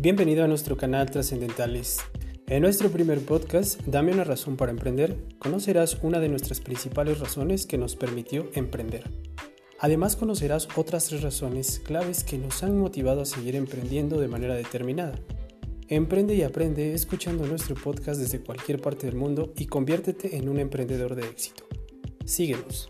Bienvenido a nuestro canal Trascendentales. En nuestro primer podcast, Dame una razón para emprender, conocerás una de nuestras principales razones que nos permitió emprender. Además conocerás otras tres razones claves que nos han motivado a seguir emprendiendo de manera determinada. Emprende y aprende escuchando nuestro podcast desde cualquier parte del mundo y conviértete en un emprendedor de éxito. Síguenos.